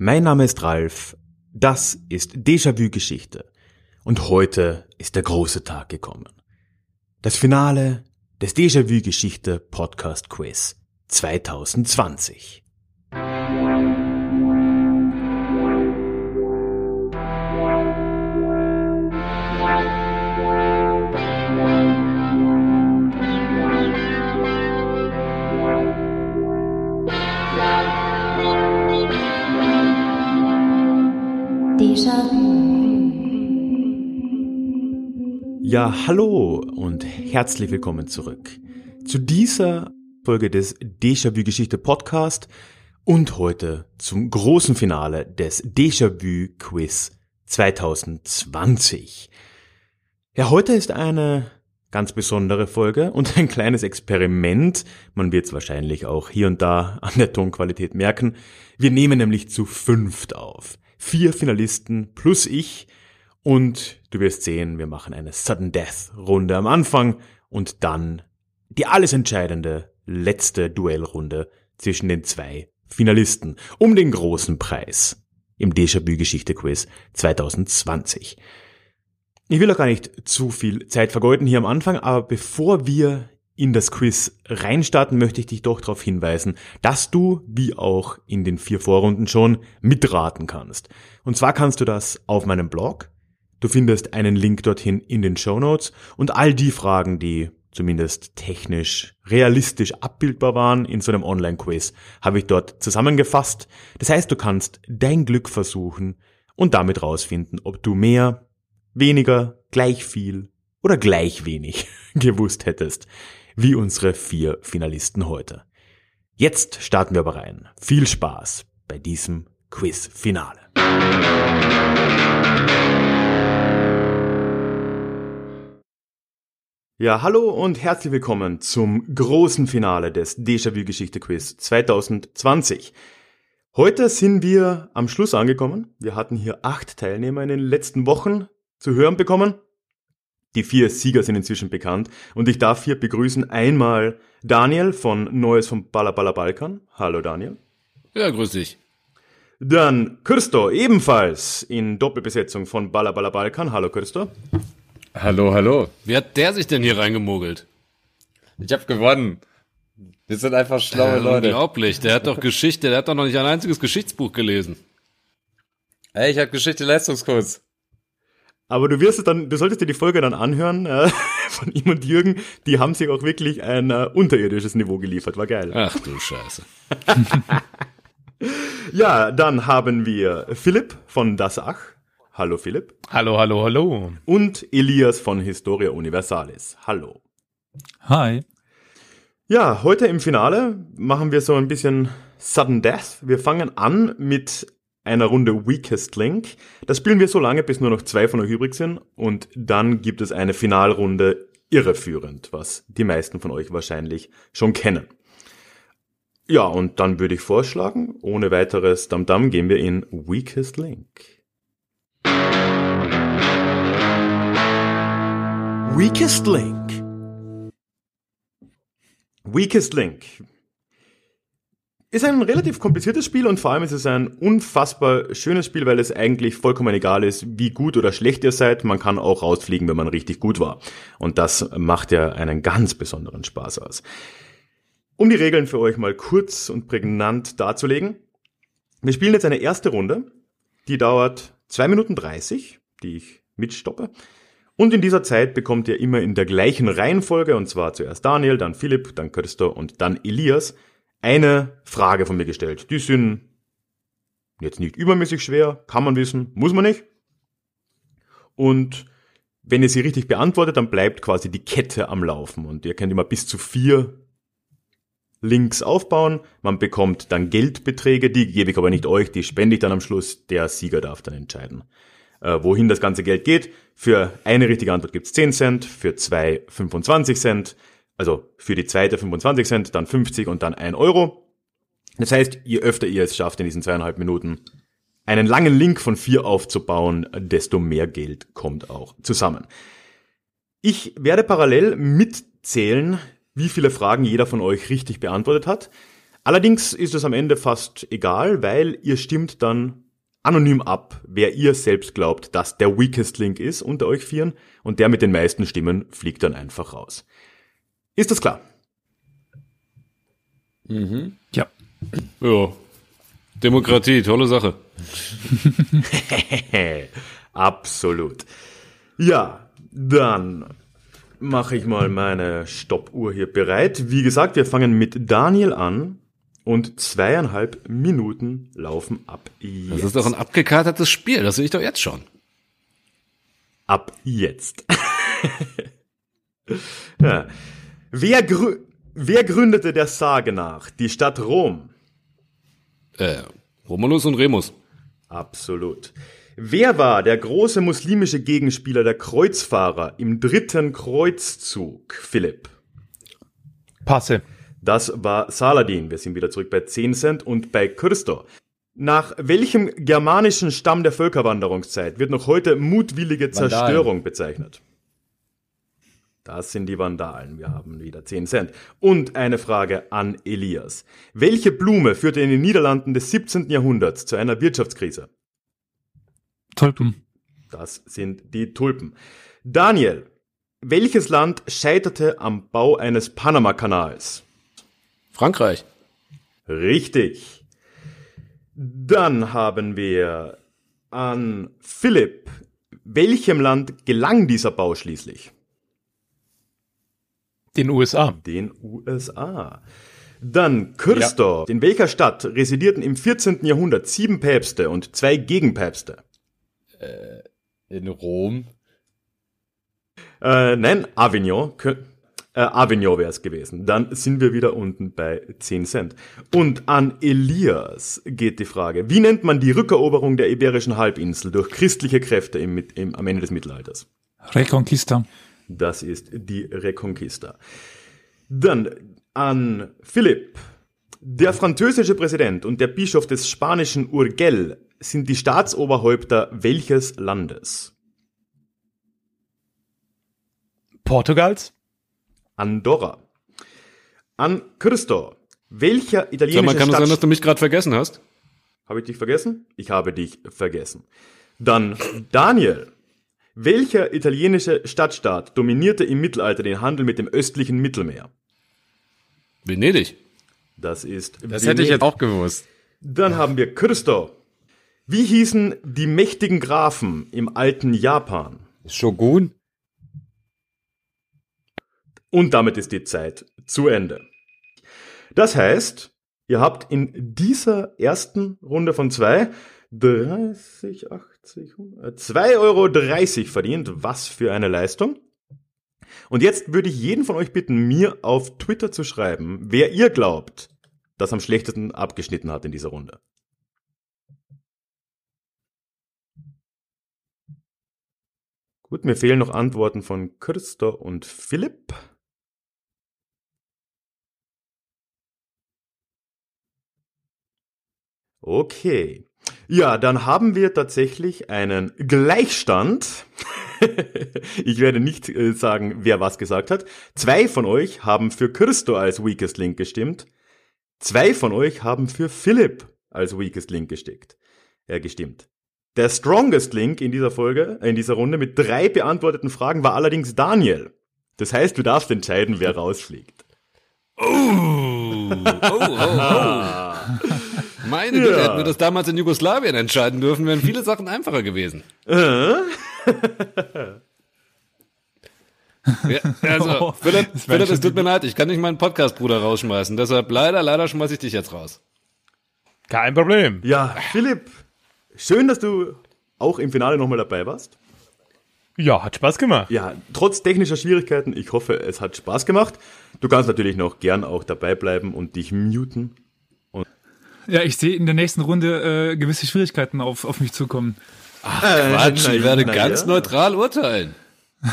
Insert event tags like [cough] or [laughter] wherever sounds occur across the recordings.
Mein Name ist Ralf, das ist Déjà-vu Geschichte und heute ist der große Tag gekommen. Das Finale des Déjà-vu Geschichte Podcast Quiz 2020. Ja, hallo und herzlich willkommen zurück zu dieser Folge des Déjà-vu Geschichte Podcast und heute zum großen Finale des Déjà-vu Quiz 2020. Ja, heute ist eine ganz besondere Folge und ein kleines Experiment. Man wird es wahrscheinlich auch hier und da an der Tonqualität merken. Wir nehmen nämlich zu fünft auf. Vier Finalisten plus ich und du wirst sehen, wir machen eine Sudden Death Runde am Anfang und dann die alles entscheidende letzte Duellrunde zwischen den zwei Finalisten um den großen Preis im Déjà-vu Geschichte Quiz 2020. Ich will auch gar nicht zu viel Zeit vergeuden hier am Anfang, aber bevor wir in das Quiz reinstarten, möchte ich dich doch darauf hinweisen, dass du, wie auch in den vier Vorrunden schon, mitraten kannst. Und zwar kannst du das auf meinem Blog Du findest einen Link dorthin in den Show Notes und all die Fragen, die zumindest technisch realistisch abbildbar waren in so einem Online-Quiz, habe ich dort zusammengefasst. Das heißt, du kannst dein Glück versuchen und damit rausfinden, ob du mehr, weniger, gleich viel oder gleich wenig [laughs] gewusst hättest, wie unsere vier Finalisten heute. Jetzt starten wir aber rein. Viel Spaß bei diesem Quiz-Finale. Ja, hallo und herzlich willkommen zum großen Finale des Déjà-vu Geschichte Quiz 2020. Heute sind wir am Schluss angekommen. Wir hatten hier acht Teilnehmer in den letzten Wochen zu hören bekommen. Die vier Sieger sind inzwischen bekannt und ich darf hier begrüßen einmal Daniel von Neues vom Balla Balkan. Hallo Daniel. Ja, grüß dich. Dann Christo, ebenfalls in Doppelbesetzung von Balla Balkan. Hallo Christo. Hallo, hallo. Wie hat der sich denn hier reingemogelt? Ich habe gewonnen. Wir sind einfach schlaue äh, Leute. Unglaublich. Der hat doch Geschichte, der hat doch noch nicht ein einziges Geschichtsbuch gelesen. Ey, ich habe Geschichte Leistungskurs. Aber du wirst es dann, du solltest dir die Folge dann anhören äh, [laughs] von ihm und Jürgen. Die haben sich auch wirklich ein äh, unterirdisches Niveau geliefert. War geil. Ach du Scheiße. [laughs] ja, dann haben wir Philipp von Das Ach. Hallo Philipp. Hallo, hallo, hallo. Und Elias von Historia Universalis. Hallo. Hi. Ja, heute im Finale machen wir so ein bisschen Sudden Death. Wir fangen an mit einer Runde Weakest Link. Das spielen wir so lange, bis nur noch zwei von euch übrig sind. Und dann gibt es eine Finalrunde irreführend, was die meisten von euch wahrscheinlich schon kennen. Ja, und dann würde ich vorschlagen, ohne weiteres Damdam gehen wir in Weakest Link. Weakest Link. Weakest Link ist ein relativ kompliziertes Spiel und vor allem ist es ein unfassbar schönes Spiel, weil es eigentlich vollkommen egal ist, wie gut oder schlecht ihr seid. Man kann auch rausfliegen, wenn man richtig gut war. Und das macht ja einen ganz besonderen Spaß aus. Um die Regeln für euch mal kurz und prägnant darzulegen. Wir spielen jetzt eine erste Runde. Die dauert zwei Minuten dreißig, die ich mitstoppe. Und in dieser Zeit bekommt ihr immer in der gleichen Reihenfolge, und zwar zuerst Daniel, dann Philipp, dann Christo und dann Elias, eine Frage von mir gestellt. Die sind jetzt nicht übermäßig schwer, kann man wissen, muss man nicht. Und wenn ihr sie richtig beantwortet, dann bleibt quasi die Kette am Laufen. Und ihr könnt immer bis zu vier Links aufbauen. Man bekommt dann Geldbeträge, die gebe ich aber nicht euch, die spende ich dann am Schluss. Der Sieger darf dann entscheiden äh, wohin das ganze Geld geht. Für eine richtige Antwort gibt's 10 Cent, für zwei 25 Cent, also für die zweite 25 Cent, dann 50 und dann 1 Euro. Das heißt, je öfter ihr es schafft, in diesen zweieinhalb Minuten einen langen Link von vier aufzubauen, desto mehr Geld kommt auch zusammen. Ich werde parallel mitzählen, wie viele Fragen jeder von euch richtig beantwortet hat. Allerdings ist es am Ende fast egal, weil ihr stimmt dann anonym ab, wer ihr selbst glaubt, dass der Weakest Link ist unter euch vieren und der mit den meisten Stimmen fliegt dann einfach raus. Ist das klar? Mhm. Ja. Ja. Demokratie, tolle Sache. [laughs] Absolut. Ja, dann mache ich mal meine Stoppuhr hier bereit. Wie gesagt, wir fangen mit Daniel an und zweieinhalb Minuten laufen ab jetzt. Das ist doch ein abgekatertes Spiel, das sehe ich doch jetzt schon. Ab jetzt. [laughs] ja. Wer, grü wer gründete der Sage nach die Stadt Rom? Äh, Romulus und Remus. Absolut. Wer war der große muslimische Gegenspieler der Kreuzfahrer im dritten Kreuzzug, Philipp? Passe. Das war Saladin. Wir sind wieder zurück bei 10 Cent und bei Christo. Nach welchem germanischen Stamm der Völkerwanderungszeit wird noch heute mutwillige Zerstörung Vandalen. bezeichnet? Das sind die Vandalen. Wir haben wieder 10 Cent. Und eine Frage an Elias. Welche Blume führte in den Niederlanden des 17. Jahrhunderts zu einer Wirtschaftskrise? Tulpen. Das sind die Tulpen. Daniel, welches Land scheiterte am Bau eines Panama-Kanals? Frankreich. Richtig. Dann haben wir an Philipp. Welchem Land gelang dieser Bau schließlich? Den USA. Den USA. Dann Kürstor. Ja. In welcher Stadt residierten im 14. Jahrhundert sieben Päpste und zwei Gegenpäpste? Äh, in Rom. Äh, nein, Avignon. Äh, Avignon wäre es gewesen. Dann sind wir wieder unten bei 10 Cent. Und an Elias geht die Frage, wie nennt man die Rückeroberung der Iberischen Halbinsel durch christliche Kräfte im, im, am Ende des Mittelalters? Reconquista. Das ist die Reconquista. Dann an Philipp. Der französische Präsident und der Bischof des spanischen Urgell sind die Staatsoberhäupter welches Landes? Portugals? Andorra. An Christo. Welcher italienische Sag mal, kann es sein, dass du mich gerade vergessen hast? Habe ich dich vergessen? Ich habe dich vergessen. Dann Daniel. Welcher italienische Stadtstaat dominierte im Mittelalter den Handel mit dem östlichen Mittelmeer? Venedig. Das ist Das Venedig. hätte ich jetzt auch gewusst. Dann haben wir Christo. Wie hießen die mächtigen Grafen im alten Japan? Shogun? Und damit ist die Zeit zu Ende. Das heißt, ihr habt in dieser ersten Runde von zwei 30, 80, 100, 2,30 Euro verdient. Was für eine Leistung. Und jetzt würde ich jeden von euch bitten, mir auf Twitter zu schreiben, wer ihr glaubt, das am schlechtesten abgeschnitten hat in dieser Runde. Gut, mir fehlen noch Antworten von Christo und Philipp. Okay. Ja, dann haben wir tatsächlich einen Gleichstand. [laughs] ich werde nicht äh, sagen, wer was gesagt hat. Zwei von euch haben für Christo als Weakest Link gestimmt. Zwei von euch haben für Philipp als Weakest Link gesteckt. Äh, gestimmt. Der strongest Link in dieser Folge, in dieser Runde mit drei beantworteten Fragen war allerdings Daniel. Das heißt, du darfst entscheiden, wer rausfliegt. Oh, oh, oh, oh. [laughs] [laughs] Meine Güte, ja. hätten wir das damals in Jugoslawien entscheiden dürfen, wären viele Sachen einfacher gewesen. Äh? ja, also, oh, Philipp, Philipp es tut mir leid, ich kann nicht meinen Podcast-Bruder rausschmeißen. Deshalb leider, leider schmeiße ich dich jetzt raus. Kein Problem. Ja, Philipp, Schön, dass du auch im Finale nochmal dabei warst. Ja, hat Spaß gemacht. Ja, trotz technischer Schwierigkeiten, ich hoffe, es hat Spaß gemacht. Du kannst natürlich noch gern auch dabei bleiben und dich muten. Ja, ich sehe in der nächsten Runde äh, gewisse Schwierigkeiten auf, auf mich zukommen. Ach, äh, Quatsch, ich werde ganz ja. neutral urteilen. [laughs]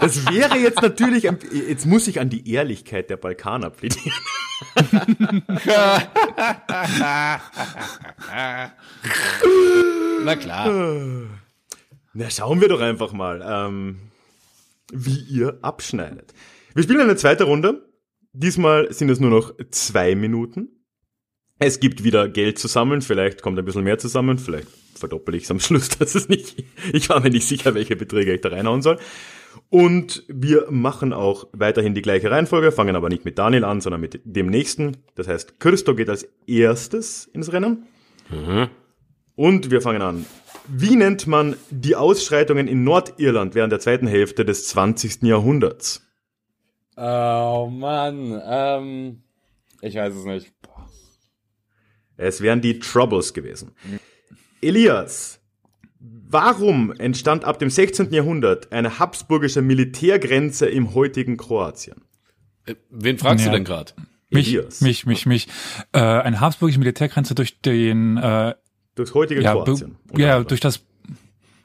das wäre jetzt natürlich, jetzt muss ich an die Ehrlichkeit der Balkaner plädieren. [laughs] Na klar. [sighs] Na, schauen wir doch einfach mal, ähm, wie ihr abschneidet. Wir spielen eine zweite Runde. Diesmal sind es nur noch zwei Minuten. Es gibt wieder Geld zu sammeln, vielleicht kommt ein bisschen mehr zusammen, vielleicht verdoppel ich es am [laughs] Schluss, das ist nicht, ich war mir nicht sicher, welche Beträge ich da reinhauen soll. Und wir machen auch weiterhin die gleiche Reihenfolge, fangen aber nicht mit Daniel an, sondern mit dem nächsten. Das heißt, Christo geht als erstes ins Rennen. Und wir fangen an. Wie nennt man die Ausschreitungen in Nordirland während der zweiten Hälfte des 20. Jahrhunderts? Oh Mann, ähm, ich weiß es nicht. Es wären die Troubles gewesen. Elias, warum entstand ab dem 16. Jahrhundert eine habsburgische Militärgrenze im heutigen Kroatien? Äh, Wen fragst Ja. du denn gerade? Mich, Elias. mich, mich, mich. Äh, eine habsburgische Militärgrenze durch den, äh, Durchs heutige ja, Kroatien. ja, durch das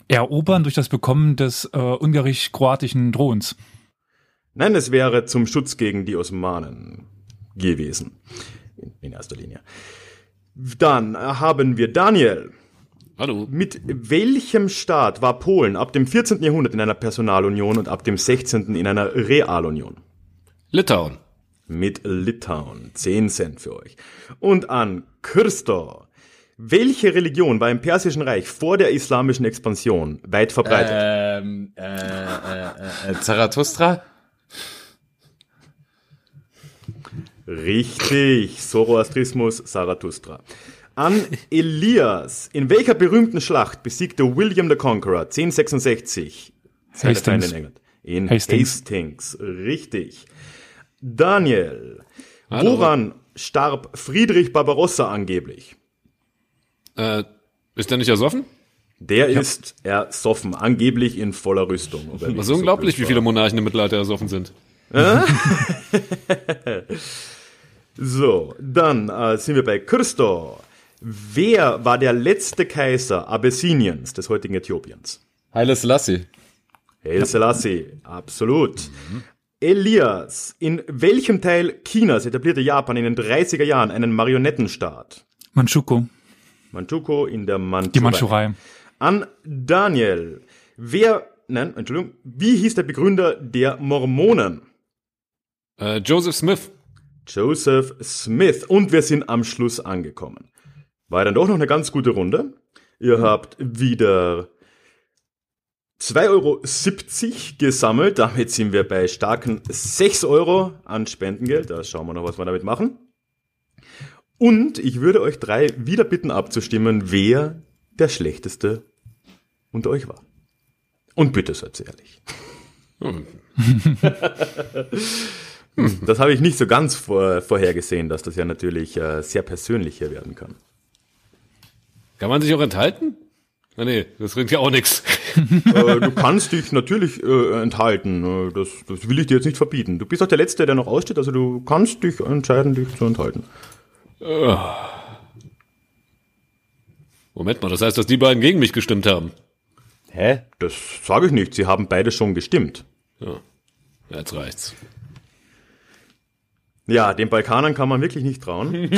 Erobern, durch das Bekommen des äh, ungarisch-kroatischen Throns. Nein, es wäre zum Schutz gegen die Osmanen gewesen. In, erster Linie. Dann haben wir Daniel. Hallo. Mit welchem Staat war Polen ab dem 14. Jahrhundert in einer Personalunion und ab dem 16. in einer Realunion? Litauen. Mit Litauen. 10 Cent für euch. Und an Christo. Welche Religion war im Persischen Reich vor der islamischen Expansion weit verbreitet? Ähm, äh, äh, äh, äh, Zarathustra? Richtig, Zoroastrismus, Zarathustra. An Elias. In welcher berühmten Schlacht besiegte William the Conqueror 1066 seine Hastings. In England? In Hastings. Hastings. Richtig. Daniel. Hallo. Woran starb Friedrich Barbarossa angeblich? Äh, ist der nicht ersoffen? Der ist ersoffen, angeblich in voller Rüstung. Das ist so unglaublich, wie viele. Monarchen im Mittelalter ersoffen sind. [laughs] So, dann äh, sind wir bei Christo. Wer war der letzte Kaiser Abessiniens, des heutigen Äthiopiens? Haile Selassie. Haile Selassie, absolut. Elias, in welchem Teil Chinas etablierte Japan in den 30er Jahren einen Marionettenstaat? Manchukuo, Manchukuo in der Mandschurei. die Mandschurei. An Daniel. Wer, nein, Entschuldigung, wie hieß der Begründer der Mormonen? Äh, Joseph Smith. Joseph Smith. Und wir sind am Schluss angekommen. War dann doch noch eine ganz gute Runde. Ihr habt wieder 2,70 Euro gesammelt. Damit sind wir bei starken 6 Euro an Spendengeld. Da schauen wir noch, was wir damit machen. Und ich würde euch drei wieder bitten abzustimmen, wer der schlechteste unter euch war. Und bitte seid ehrlich. [laughs] Das habe ich nicht so ganz vor, vorhergesehen, dass das ja natürlich äh, sehr persönlich hier werden kann. Kann man sich auch enthalten? Ah, nee, das bringt ja auch nichts. [laughs] äh, du kannst dich natürlich äh, enthalten. Äh, Das, das will ich dir jetzt nicht verbieten. Du bist auch der Letzte, der noch aussteht, also du kannst dich entscheiden, dich zu enthalten. Moment mal, das heißt, dass die beiden gegen mich gestimmt haben. Hä? Das sage ich nicht. Sie haben beide schon gestimmt. Ja, jetzt reicht's. Ja, den Balkanern kann man wirklich nicht trauen. [laughs]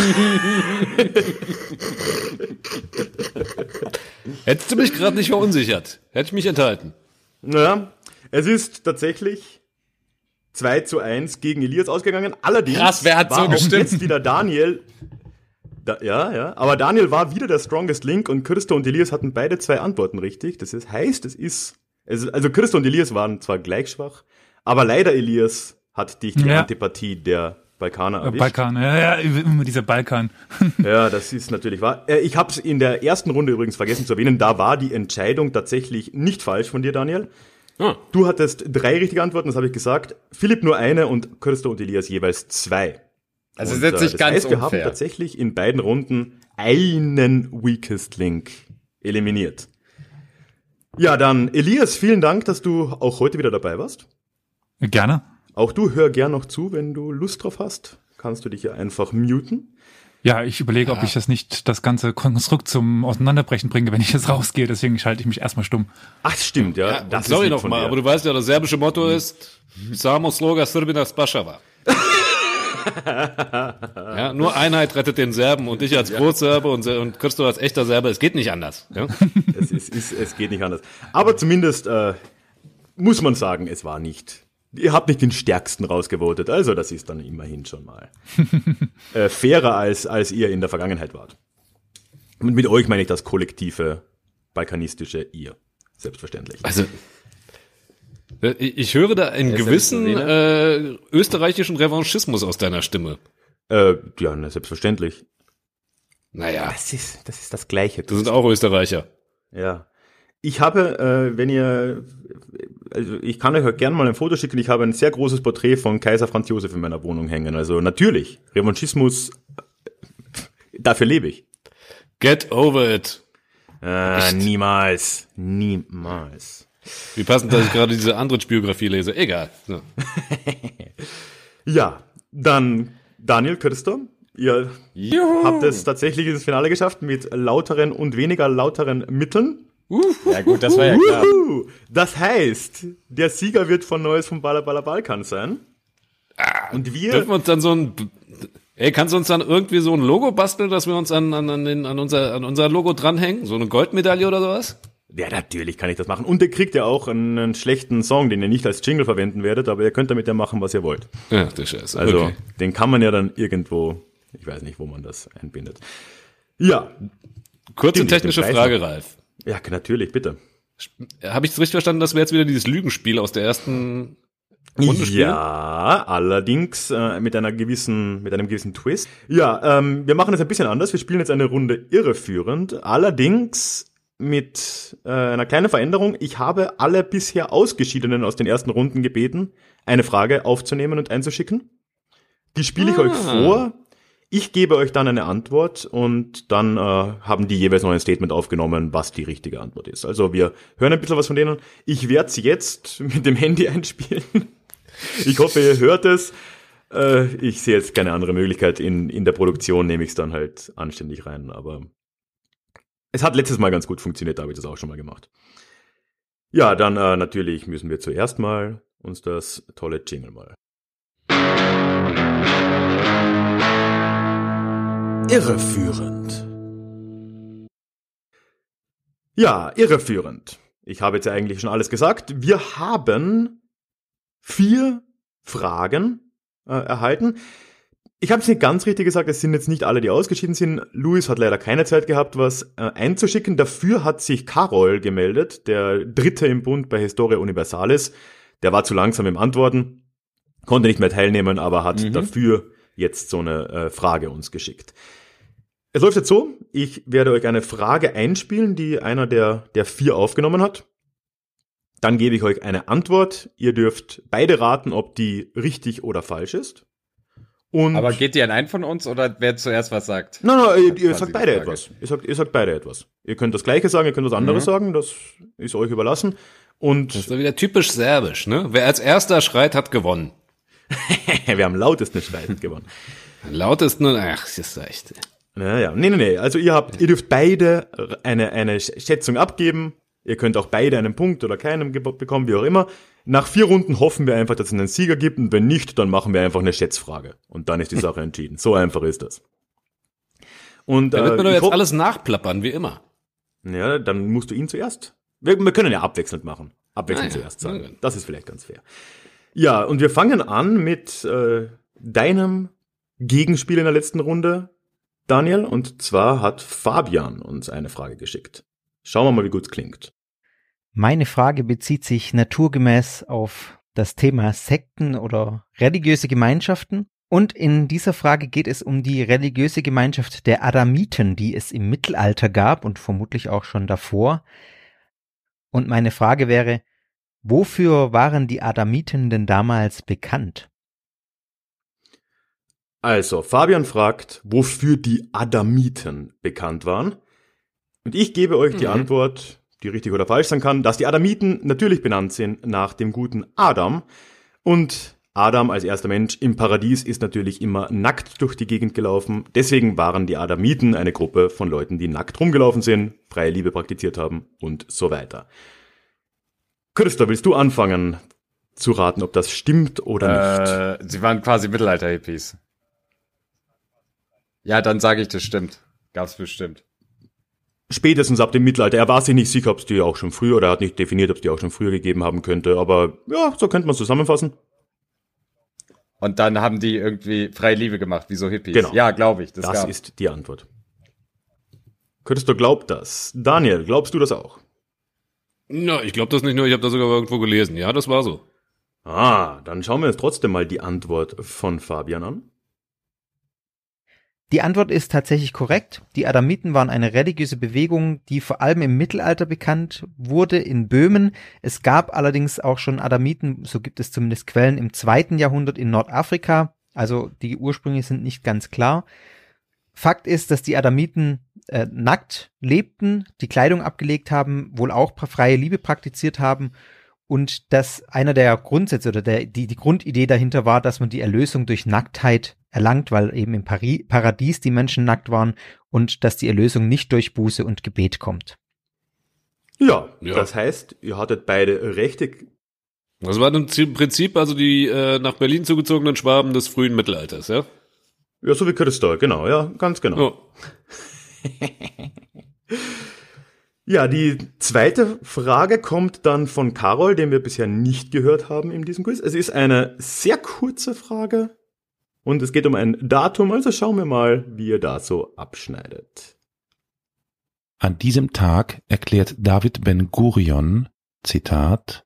Hättest du mich gerade nicht verunsichert, hätte ich mich enthalten. naja, es ist tatsächlich 2 zu 1 gegen Elias ausgegangen. Allerdings Krass, wer hat war so gestimmt? jetzt wieder Daniel. Da, ja, ja. Aber Daniel war wieder der strongest Link und Christo und Elias hatten beide zwei Antworten richtig. Das ist, heißt, es ist, es, also Christo und Elias waren zwar gleich schwach, aber leider Elias hat dich die Ja. Antipathie der Balkaner Äh, erwischt. Balkan, ja, ja, immer dieser Balkan. [laughs] Ja, das ist natürlich wahr. Äh, Ich habe es in der ersten Runde übrigens vergessen zu erwähnen. Da war die Entscheidung tatsächlich nicht falsch von dir, Daniel. Ah. Du hattest drei richtige Antworten, das habe ich gesagt. Philipp nur eine und Christo und Elias jeweils zwei. Also Und, ist jetzt äh, nicht das ganz heißt, wir haben unfair. tatsächlich in beiden Runden einen Weakest Link eliminiert. Ja, dann Elias, vielen Dank, dass du auch heute wieder dabei warst. Gerne. Auch du hör gern noch zu, wenn du Lust drauf hast. Kannst du dich ja einfach muten. Ja, ich überlege, ob ich das nicht, das ganze Konstrukt zum Auseinanderbrechen bringe, wenn ich jetzt [laughs] rausgehe. Deswegen schalte ich mich erstmal stumm. Ach, stimmt, ja. Ja, das sorry nochmal, dir. aber du weißt ja, das serbische Motto ist Samo sloga Srbina Spašava. [laughs] ja, nur Einheit rettet den Serben und ich als Brotserbe und, und Christo als echter Serbe, es geht nicht anders. Ja? es, ist, ist, es geht nicht anders. Aber zumindest äh, muss man sagen, es war nicht ihr habt nicht den stärksten rausgevotet, also das ist dann immerhin schon mal [laughs] äh, fairer als, als ihr in der Vergangenheit wart. Und mit euch meine ich das kollektive balkanistische ihr. Selbstverständlich. Also, äh, ich höre da einen gewissen äh, österreichischen Revanchismus aus deiner Stimme. Äh, ja, na, selbstverständlich. Naja, Das ist, das ist das Gleiche. du sind auch Österreicher. Ja. Ich habe, äh, wenn ihr, also ich kann euch auch gerne mal ein Foto schicken, ich habe ein sehr großes Porträt von Kaiser Franz Josef in meiner Wohnung hängen. Also natürlich, Revanchismus, äh, dafür lebe ich. Get over it. Äh, niemals. Niemals. Wie passend, dass ich gerade diese Andritsch-Biografie lese. Egal. So. [laughs] Ja, dann Daniel Christo. Ihr Juhu. habt es tatsächlich ins Finale geschafft mit lauteren und weniger lauteren Mitteln. Ja gut, das war ja klar. Das heißt, der Sieger wird von Neues vom Balla Balkan sein. Und wir, Dürfen wir uns dann so ein, ey, kannst du uns dann irgendwie so ein Logo basteln, dass wir uns an, an, an, den, an, unser, an unser Logo dranhängen? So eine Goldmedaille oder sowas? ja natürlich kann ich das machen. Und ihr kriegt ja auch einen schlechten Song, den ihr nicht als Jingle verwenden werdet, aber ihr könnt damit ja machen, was ihr wollt. Ja, der Scheiße. Also okay. den kann man ja dann irgendwo, ich weiß nicht, wo man das einbindet. Ja, Kurze technische Frage, Ralf. Ja natürlich, bitte. Habe ich es richtig verstanden, dass wir jetzt wieder dieses Lügenspiel aus der ersten Runde spielen? Ja, allerdings äh, mit einer gewissen, mit einem gewissen Twist. Ja, ähm, wir machen es ein bisschen anders. Wir spielen jetzt eine Runde irreführend. Allerdings mit äh, einer kleinen Veränderung. Ich habe alle bisher Ausgeschiedenen aus den ersten Runden gebeten, eine Frage aufzunehmen und einzuschicken. Die spiele ich Ah. euch vor. Ich gebe euch dann eine Antwort und dann äh, haben die jeweils noch ein Statement aufgenommen, was die richtige Antwort ist. Also wir hören ein bisschen was von denen. Ich werde sie jetzt mit dem Handy [laughs] einspielen. Ich hoffe, ihr hört es. Äh, ich sehe jetzt keine andere Möglichkeit. In, in der Produktion nehme ich es dann halt anständig rein. Aber es hat letztes Mal ganz gut funktioniert, da habe ich das auch schon mal gemacht. Ja, dann äh, natürlich müssen wir zuerst mal uns das tolle Jingle mal. Irreführend. Ja, irreführend. Ich habe jetzt ja eigentlich schon alles gesagt. Wir haben vier Fragen äh, erhalten. Ich habe es nicht ganz richtig gesagt, es sind jetzt nicht alle, die ausgeschieden sind. Luis hat leider keine Zeit gehabt, was äh, einzuschicken. Dafür hat sich Carol gemeldet, der Dritte im Bund bei Historia Universalis. Der war zu langsam im Antworten, konnte nicht mehr teilnehmen, aber hat Mhm. dafür jetzt so eine äh, Frage uns geschickt. Es läuft jetzt so, ich werde euch eine Frage einspielen, die einer der, der vier aufgenommen hat. Dann gebe ich euch eine Antwort. Ihr dürft beide raten, ob die richtig oder falsch ist. Und Aber geht die an einen von uns oder wer zuerst was sagt? Nein, nein, ihr, ihr sagt beide Frage. etwas. Ihr sagt, ihr sagt beide etwas. Ihr könnt das Gleiche sagen, ihr könnt was anderes Mhm. sagen, das ist euch überlassen. Und Das ist wieder typisch serbisch, ne? Wer als erster schreit, hat gewonnen. [laughs] wir haben lautesten Streit gewonnen. Lautesten und, ach, das ist echt. Naja, nee, nee, nee. Also ihr habt, ihr dürft beide eine, eine Schätzung abgeben. Ihr könnt auch beide einen Punkt oder keinen bekommen, wie auch immer. Nach vier Runden hoffen wir einfach, dass es einen Sieger gibt und wenn nicht, dann machen wir einfach eine Schätzfrage. Und dann ist die Sache [laughs] entschieden. So einfach ist das. Und Da wird äh, man doch ich jetzt alles nachplappern, wie immer. Ja, dann musst du ihn zuerst. Wir, wir können ja abwechselnd machen. Abwechselnd Ah ja, zuerst sagen. gut. Das ist vielleicht ganz fair. Ja, und wir fangen an mit äh, deinem Gegenspiel in der letzten Runde, Daniel. Und zwar hat Fabian uns eine Frage geschickt. Schauen wir mal, wie gut es klingt. Meine Frage bezieht sich naturgemäß auf das Thema Sekten oder religiöse Gemeinschaften. Und in dieser Frage geht es um die religiöse Gemeinschaft der Adamiten, die es im Mittelalter gab und vermutlich auch schon davor. Und meine Frage wäre, wofür waren die Adamiten denn damals bekannt? Also, Fabian fragt, wofür die Adamiten bekannt waren. Und ich gebe euch die Mhm. Antwort, die richtig oder falsch sein kann, dass die Adamiten natürlich benannt sind nach dem guten Adam. Und Adam als erster Mensch im Paradies ist natürlich immer nackt durch die Gegend gelaufen. Deswegen waren die Adamiten eine Gruppe von Leuten, die nackt rumgelaufen sind, freie Liebe praktiziert haben und so weiter. Christa, willst du anfangen zu raten, ob das stimmt oder nicht? Äh, sie waren quasi Mittelalter-Hippies. Ja, dann sage ich, das stimmt. Gab's bestimmt. spätestens ab dem Mittelalter. Er war sich nicht sicher, ob es die auch schon früher, oder er hat nicht definiert, ob es die auch schon früher gegeben haben könnte. Aber ja, so könnte man es zusammenfassen. Und dann haben die irgendwie freie Liebe gemacht, wie so Hippies. Genau. Ja, glaube ich. Das, Das ist die Antwort. Könntest du glaubt das? Daniel, glaubst du das auch? Na, ich glaube das nicht nur, ich habe das sogar irgendwo gelesen. Ja, das war so. Ah, dann schauen wir uns trotzdem mal die Antwort von Fabian an. Die Antwort ist tatsächlich korrekt. Die Adamiten waren eine religiöse Bewegung, die vor allem im Mittelalter bekannt wurde in Böhmen. Es gab allerdings auch schon Adamiten, so gibt es zumindest Quellen, im zweiten Jahrhundert in Nordafrika. Also die Ursprünge sind nicht ganz klar. Fakt ist, dass die Adamiten äh, nackt lebten, die Kleidung abgelegt haben, wohl auch freie Liebe praktiziert haben und dass einer der Grundsätze oder der, die, die Grundidee dahinter war, dass man die Erlösung durch Nacktheit erlangt, weil eben im Pari Paradies die Menschen nackt waren und dass die Erlösung nicht durch Buße und Gebet kommt. Ja, Ja. das heißt, ihr hattet beide Rechte. Das war im Zi- Prinzip also die äh, nach Berlin zugezogenen Schwaben des frühen Mittelalters, ja? Ja, so wie Christa, genau, ja, ganz genau. Oh. [laughs] Ja, die zweite Frage kommt dann von Carol, den wir bisher nicht gehört haben in diesem Quiz. Es ist eine sehr kurze Frage und es geht um ein Datum, also schauen wir mal, wie ihr da so abschneidet. An diesem Tag erklärt David Ben Gurion, Zitat,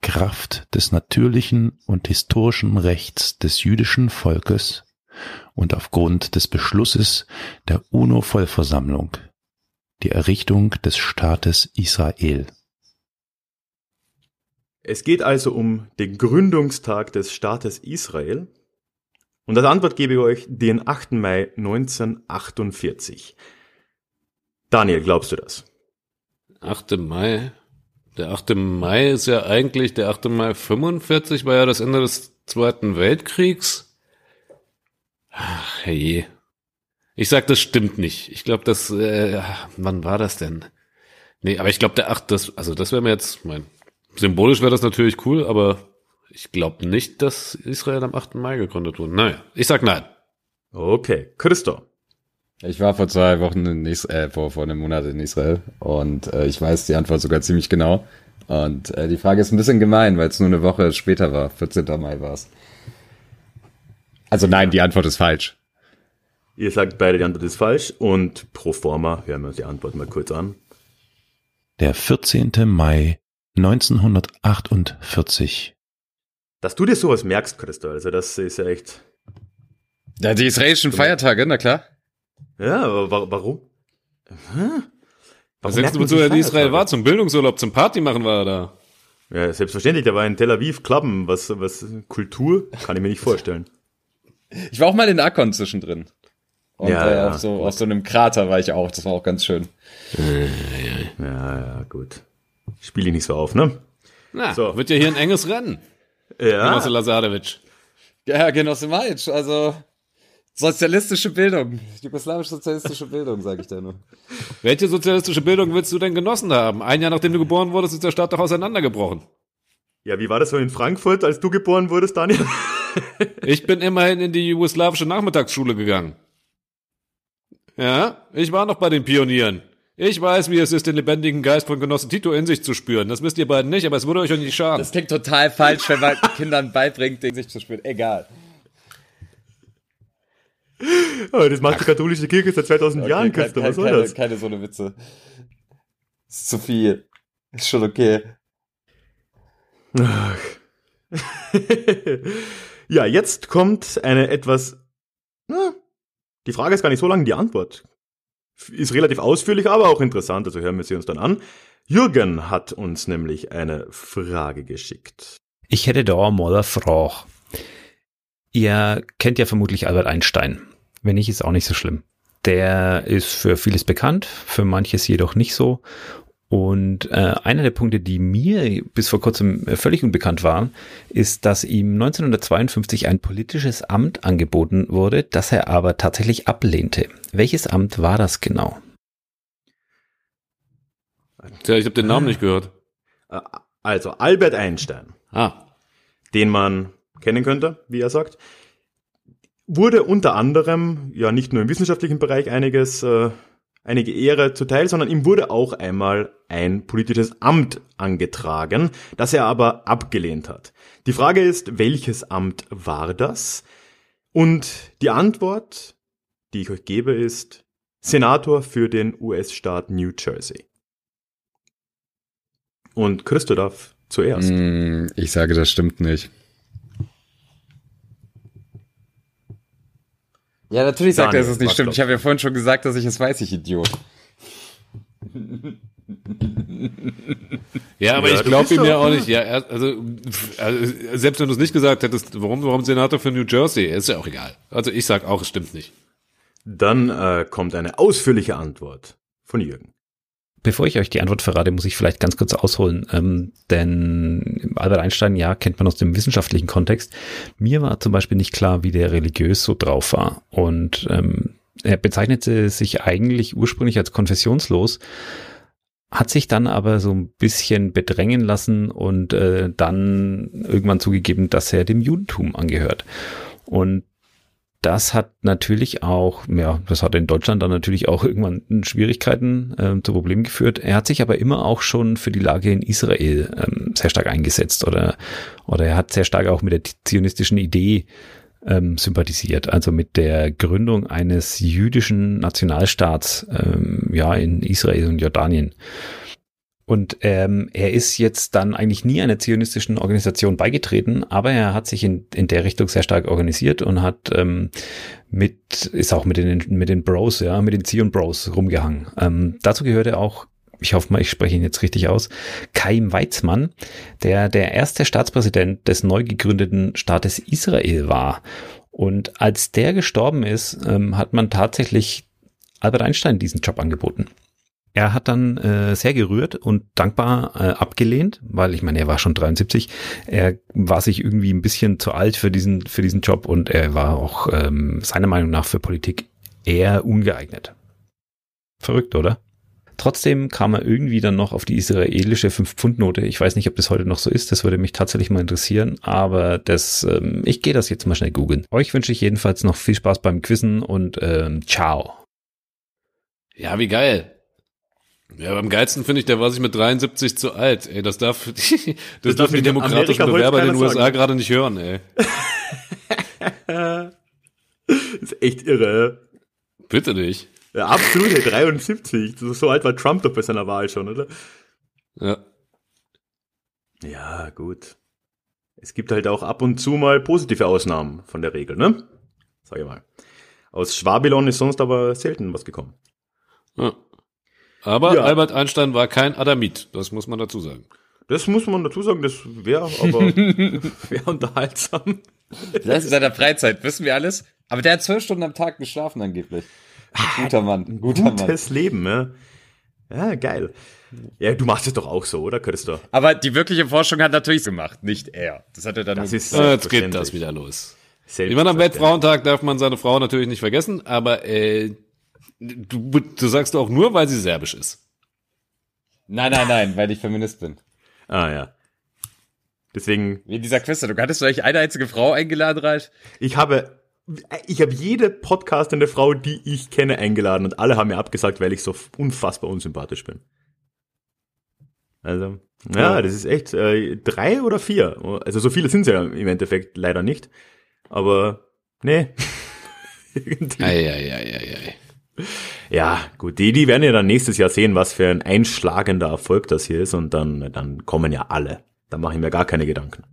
Kraft des natürlichen und historischen Rechts des jüdischen Volkes und aufgrund des Beschlusses der UNO-Vollversammlung die Errichtung des Staates Israel. Es geht also um den Gründungstag des Staates Israel. Und als Antwort gebe ich euch den 8. Mai 1948. Daniel, glaubst du das? 8. Mai. Der 8. Mai ist ja eigentlich, der 8. Mai 45 war ja das Ende des Zweiten Weltkriegs. Ach, hey. Ich sag, das stimmt nicht. Ich glaube, das, äh, wann war das denn? Nee, aber ich glaube, der 8. Das, also das wäre mir jetzt, mein, symbolisch wäre das natürlich cool, aber ich glaube nicht, dass Israel am 8. Mai gegründet wurde. Naja, ich sag nein. Okay, Christo. Ich war vor zwei Wochen in Israel, äh, vor, vor einem Monat in Israel und äh, ich weiß die Antwort sogar ziemlich genau. Und äh, die Frage ist ein bisschen gemein, weil es nur eine Woche später war. 14. Mai war es. Also nein, die Antwort ist falsch. Ihr sagt beide, die Antwort ist falsch und pro forma hören wir uns die Antwort mal kurz an. Der 14. Mai 1948. Dass du dir sowas merkst, Christo, also das ist ja echt. Ja, die israelischen Feiertage, na klar. Ja, aber wa warum? Hä? Was merkt denkst du, er in Israel war? Zum Bildungsurlaub, zum Party machen war er da. Ja, selbstverständlich, der war in Tel Aviv Klappen, was, was Kultur, kann ich mir nicht vorstellen. Ich war auch mal in Akkon zwischendrin. Und Ja, äh, ja, auf, so, auf so einem Krater war ich auch. Das war auch ganz schön. Ja, ja, gut. Spiel ich nicht so auf, ne? Na, So. wird ja hier ein enges Rennen. Genosse Ja. Lazarevic. Ja, Genosse Majic, also sozialistische Bildung. Jugoslawisch-sozialistische Bildung, sage ich da nur. Welche sozialistische Bildung willst du denn genossen haben? Ein Jahr nachdem du geboren wurdest, ist der Staat doch auseinandergebrochen. Ja, wie war das so in Frankfurt, als du geboren wurdest, Daniel? Ich bin immerhin in die jugoslawische Nachmittagsschule gegangen. Ja, ich war noch bei den Pionieren. Ich weiß, wie es ist, den lebendigen Geist von Genosse Tito in sich zu spüren. Das wisst ihr beiden nicht, aber es würde euch auch nicht schaden. Das klingt total falsch, wenn man [laughs] Kindern beibringt, den sich zu spüren. Egal. Oh, das macht die katholische Kirche seit 2000 Jahren, kein- Christo, kein- was soll keine, das? keine so eine Witze. Ist zu viel. Ist schon okay. Ach. [laughs] [laughs] ja, jetzt kommt eine etwas. Na, die Frage ist gar nicht so lang, die Antwort ist relativ ausführlich, aber auch interessant, also hören wir sie uns dann an. Jürgen hat uns nämlich eine Frage geschickt. Ich hätte da mal eine Frage. Ihr kennt ja vermutlich Albert Einstein. Wenn nicht, ist auch nicht so schlimm. Der ist für vieles bekannt, für manches jedoch nicht so. Und äh, einer der Punkte, die mir bis vor kurzem äh, völlig unbekannt waren, ist, dass ihm 1952 ein politisches Amt angeboten wurde, das er aber tatsächlich ablehnte. Welches Amt war das genau? Tja, ich habe den Namen nicht gehört. Äh, Also, Albert Einstein, Ah, den man kennen könnte, wie er sagt, wurde unter anderem ja nicht nur im wissenschaftlichen Bereich einiges äh, einige Ehre zuteil, sondern ihm wurde auch einmal ein politisches Amt angetragen, das er aber abgelehnt hat. Die Frage ist, welches Amt war das? Und die Antwort, die ich euch gebe, ist Senator für den US-Staat New Jersey. Und Christo zuerst. Mm, Ich sage, das stimmt nicht. Ja, natürlich sagt er, Daniel, dass es nicht stimmt. glaubst Ich habe ja vorhin schon gesagt, dass ich es weiß, ich Idiot. Ja, aber Ja, ich glaube ihm ja doch- auch nicht. Ja, er, also, also, selbst wenn du es nicht gesagt hättest, warum, warum Senator für New Jersey, ist ja auch egal. Also ich sag auch, es stimmt nicht. Dann äh, kommt eine ausführliche Antwort von Jürgen. Bevor ich euch die Antwort verrate, muss ich vielleicht ganz kurz ausholen, ähm, denn Albert Einstein, ja, kennt man aus dem wissenschaftlichen Kontext. Mir war zum Beispiel nicht klar, wie der religiös so drauf war. Und ähm, er bezeichnete sich eigentlich ursprünglich als konfessionslos, hat sich dann aber so ein bisschen bedrängen lassen und äh, dann irgendwann zugegeben, dass er dem Judentum angehört. Und das hat natürlich auch, ja, das hat in Deutschland dann natürlich auch irgendwann Schwierigkeiten äh, zu Problemen geführt. Er hat sich aber immer auch schon für die Lage in Israel ähm, sehr stark eingesetzt oder, oder er hat sehr stark auch mit der zionistischen Idee ähm, sympathisiert, also mit der Gründung eines jüdischen Nationalstaats ähm, ja in Israel und Jordanien. Und ähm, er ist jetzt dann eigentlich nie einer zionistischen Organisation beigetreten, aber er hat sich in, in der Richtung sehr stark organisiert und hat ähm, mit, ist auch mit den, mit den Bros, ja, mit den Zion Bros rumgehangen. Ähm, dazu gehörte auch, ich hoffe mal, ich spreche ihn jetzt richtig aus, Chaim Weizmann, der der erste Staatspräsident des neu gegründeten Staates Israel war. Und als der gestorben ist, ähm, hat man tatsächlich Albert Einstein diesen Job angeboten. Er hat dann äh, sehr gerührt und dankbar äh, abgelehnt, weil ich meine, er war schon 73. Er war sich irgendwie ein bisschen zu alt für diesen für diesen Job und er war auch ähm, seiner Meinung nach für Politik eher ungeeignet. Verrückt, oder? Trotzdem kam er irgendwie dann noch auf die israelische 5-Pfund-Note. Ich weiß nicht, ob das heute noch so ist. Das würde mich tatsächlich mal interessieren. Aber das, ähm, ich gehe das jetzt mal schnell googeln. Euch wünsche ich jedenfalls noch viel Spaß beim Quizzen und ähm, ciao. Ja, wie geil. Ja, am geilsten finde ich, der war sich mit 73 zu alt. Ey, das darf, [laughs] das, darf dürfen die demokratischen Amerika Bewerber in den USA sagen. gerade nicht hören, ey. Das [laughs] ist echt irre. Bitte nicht. Ja, absolut, ey, 73. So, so alt war Trump doch bei seiner Wahl schon, oder? Ja. Ja, gut. Es gibt halt auch ab und zu mal positive Ausnahmen von der Regel, ne? Sag ich mal. Aus Schwabilon ist sonst aber selten was gekommen. ja. Aber Ja. Albert Einstein war kein Adamit, das muss man dazu sagen. Das muss man dazu sagen, das wäre aber [laughs] wär unterhaltsam. Das ist in seiner Freizeit, wissen wir alles. Aber der hat zwölf Stunden am Tag geschlafen angeblich. Ein guter Mann, ein guter Mann. Gutes Leben, ja. Ja, geil. Ja, du machst es doch auch so, oder, Christoph? Aber die wirkliche Forschung hat natürlich gemacht, nicht er. Das hat er dann Das ist Äh, jetzt geht das wieder los. Ich meine, am Weltfrauentag darf man seine Frau natürlich nicht vergessen, aber äh, du, du sagst auch nur, weil sie serbisch ist. Nein, nein, nein, weil ich Feminist bin. Ah, ja. Deswegen, Wie dieser Quiz, du hattest vielleicht eine einzige Frau eingeladen, Ralf? ich habe, ich habe jede podcastende Frau, die ich kenne, eingeladen und alle haben mir abgesagt, weil ich so unfassbar unsympathisch bin. Also, ja, das ist echt äh, drei oder vier. Also so viele sind es ja im Endeffekt leider nicht. Aber nee. [laughs] Irgendwie. Eieieiei. Ja, gut, die, die werden ja dann nächstes Jahr sehen, was für ein einschlagender Erfolg das hier ist und dann, dann kommen ja alle. Da mache ich mir gar keine Gedanken.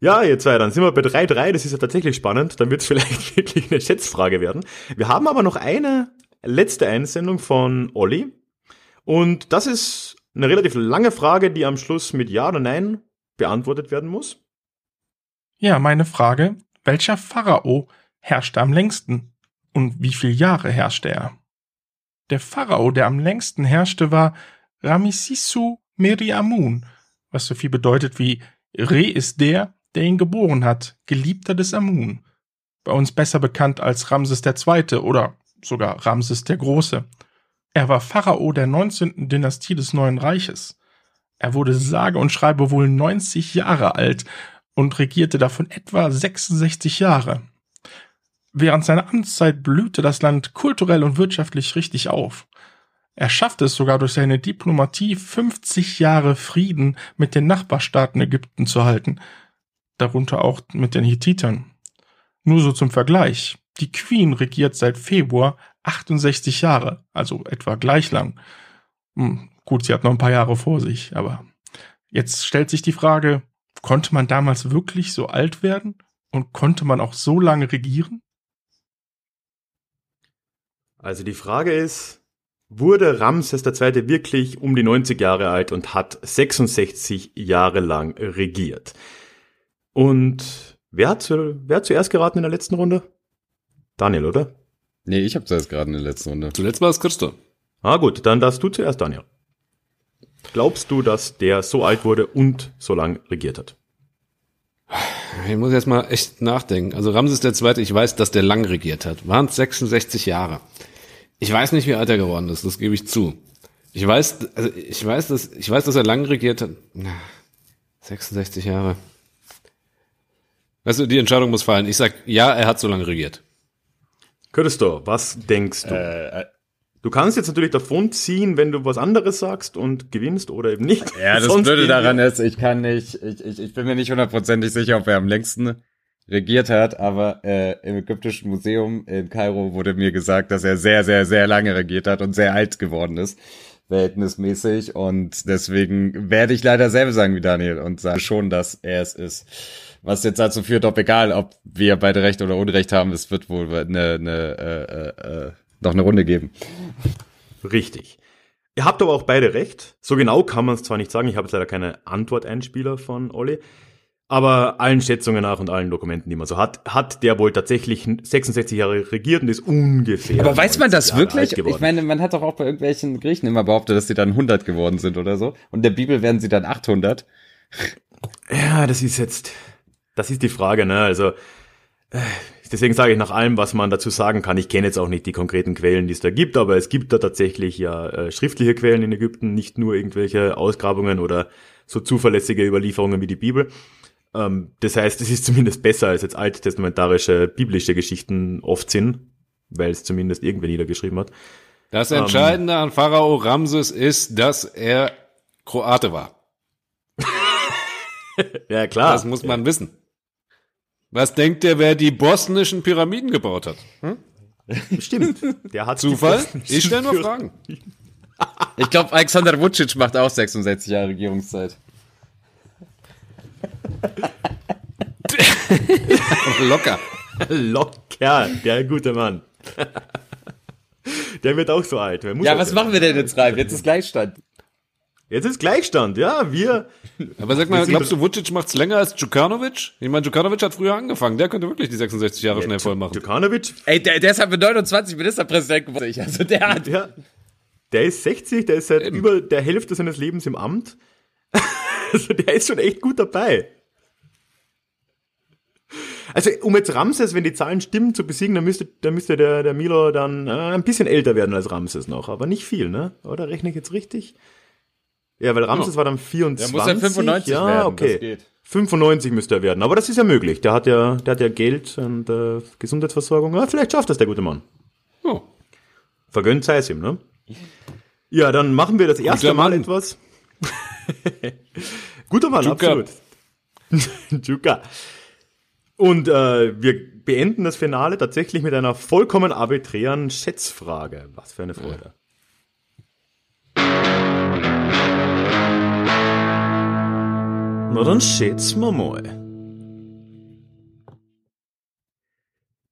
Ja, ihr zwei, dann sind wir bei 3-3, das ist ja tatsächlich spannend, dann wird es [laughs] vielleicht wirklich eine Schätzfrage werden. Wir haben aber noch eine letzte Einsendung von Olli und das ist eine relativ lange Frage, die am Schluss mit Ja oder Nein beantwortet werden muss. Ja, meine Frage, welcher Pharao herrschte am längsten und wie viele Jahre herrschte er? Der Pharao, der am längsten herrschte, war Ramesisu Meriamun, was so viel bedeutet wie Re ist der, der ihn geboren hat, Geliebter des Amun. Bei uns besser bekannt als Ramses II. oder sogar Ramses der Große. Er war Pharao der 19. Dynastie des Neuen Reiches. Er wurde sage und schreibe wohl 90 Jahre alt und regierte davon etwa 66 Jahre. Während seiner Amtszeit blühte das Land kulturell und wirtschaftlich richtig auf. Er schaffte es sogar durch seine Diplomatie 50 Jahre Frieden mit den Nachbarstaaten Ägypten zu halten, darunter auch mit den Hittitern. Nur so zum Vergleich. Die Queen regiert seit Februar 68 Jahre, also etwa gleich lang. Hm, gut, sie hat noch ein paar Jahre vor sich, aber jetzt stellt sich die Frage, konnte man damals wirklich so alt werden? Und konnte man auch so lange regieren? Also die Frage ist, wurde Ramses II. wirklich um die 90 Jahre alt und hat 66 Jahre lang regiert? Und wer hat, zu, wer hat zuerst geraten in der letzten Runde? Daniel, oder? Nee, ich habe zuerst gerade in der letzten Runde. Zuletzt war es Christo. Ah gut, dann darfst du zuerst, Daniel. Glaubst du, dass der so alt wurde und so lang regiert hat? Ich muss jetzt mal echt nachdenken. Also Ramses II., ich weiß, dass der lang regiert hat. Waren es 66 Jahre. Ich weiß nicht, wie alt er geworden ist, das gebe ich zu. Ich weiß, also ich weiß, dass, ich weiß, dass er lang regiert hat. Na, 66 Jahre. Weißt du, die Entscheidung muss fallen. Ich sag, ja, er hat so lange regiert. Christo, was denkst du? Äh, Du kannst jetzt natürlich davon ziehen, wenn du was anderes sagst und gewinnst oder eben nicht. ja, das Blöde daran ist, ich kann nicht, ich, ich, ich bin mir nicht hundertprozentig sicher, ob er am längsten regiert hat, aber äh, im Ägyptischen Museum in Kairo wurde mir gesagt, dass er sehr, sehr, sehr lange regiert hat und sehr alt geworden ist, verhältnismäßig. Und deswegen werde ich leider selber sagen wie Daniel und sage schon, dass er es ist. Was jetzt dazu führt, ob egal, ob wir beide Recht oder Unrecht haben, es wird wohl eine, eine, äh, äh, äh, noch eine Runde geben. Richtig. Ihr habt aber auch beide recht. So genau kann man es zwar nicht sagen, ich habe jetzt leider keine Antworteinspieler von Olli, aber allen Schätzungen nach und allen Dokumenten, die man so hat, hat der wohl tatsächlich 66 Jahre regiert und ist ungefähr. Aber weiß man 90 das Jahre wirklich? Ich meine, man hat doch auch bei irgendwelchen Griechen immer behauptet, dass sie dann 100 geworden sind oder so. Und der Bibel werden sie dann 800. Ja, das ist jetzt, das ist die Frage, ne? Also, äh, deswegen sage ich nach allem, was man dazu sagen kann. Ich kenne jetzt auch nicht die konkreten Quellen, die es da gibt, aber es gibt da tatsächlich ja äh, schriftliche Quellen in Ägypten, nicht nur irgendwelche Ausgrabungen oder so zuverlässige Überlieferungen wie die Bibel. Ähm, das heißt, es ist zumindest besser als jetzt alttestamentarische biblische Geschichten oft sind, weil es zumindest irgendwer niedergeschrieben hat. Das Ähm. Entscheidende an Pharao Ramses ist, dass er Kroate war. [laughs] Ja, klar. Das muss man wissen. Was denkt ihr, wer die bosnischen Pyramiden gebaut hat? Stimmt. Der hat Zufall? Ich stelle nur Fragen. Ich glaube, Alexander Vucic macht auch 66 Jahre Regierungszeit. [laughs] Locker. Locker, der gute Mann. Der wird auch so alt. Ja, was machen wir denn jetzt rein? Jetzt ist Gleichstand. Jetzt ist Gleichstand, ja, wir. Aber sag mal, glaubst du, Vucic macht's länger als Djukanovic? Ich meine, Djukanovic hat früher angefangen. Der könnte wirklich die 66 Jahre schnell voll machen. Djukanovic, Ey, der, der ist halt mit 29 Ministerpräsident geworden. Also der hat. ja, der ist 60, der ist seit Eben. über der Hälfte seines Lebens im Amt. [laughs] Also der ist schon echt gut dabei. Also um jetzt Ramses, wenn die Zahlen stimmen, zu besiegen, dann müsste, dann müsste der, der Milo dann äh, ein bisschen älter werden als Ramses noch, aber nicht viel, ne? Oder rechne ich jetzt richtig? Ja, weil Ramses Ja. war dann 24. Der muss ja 95 ja, werden. okay. Das geht. 95 müsste er werden, aber das ist ja möglich. Der hat ja, der hat ja Geld und äh, Gesundheitsversorgung. Ja, vielleicht schafft das der gute Mann. Oh. Vergönnt sei es ihm, ne? Ja, dann machen wir das erste Mal Mann. etwas. [laughs] Guter Mann, Juka. absolut. [laughs] Juka. Und äh, wir beenden das Finale tatsächlich mit einer vollkommen arbiträren Schätzfrage. Was für eine Freude. Na dann schätzen wir mal.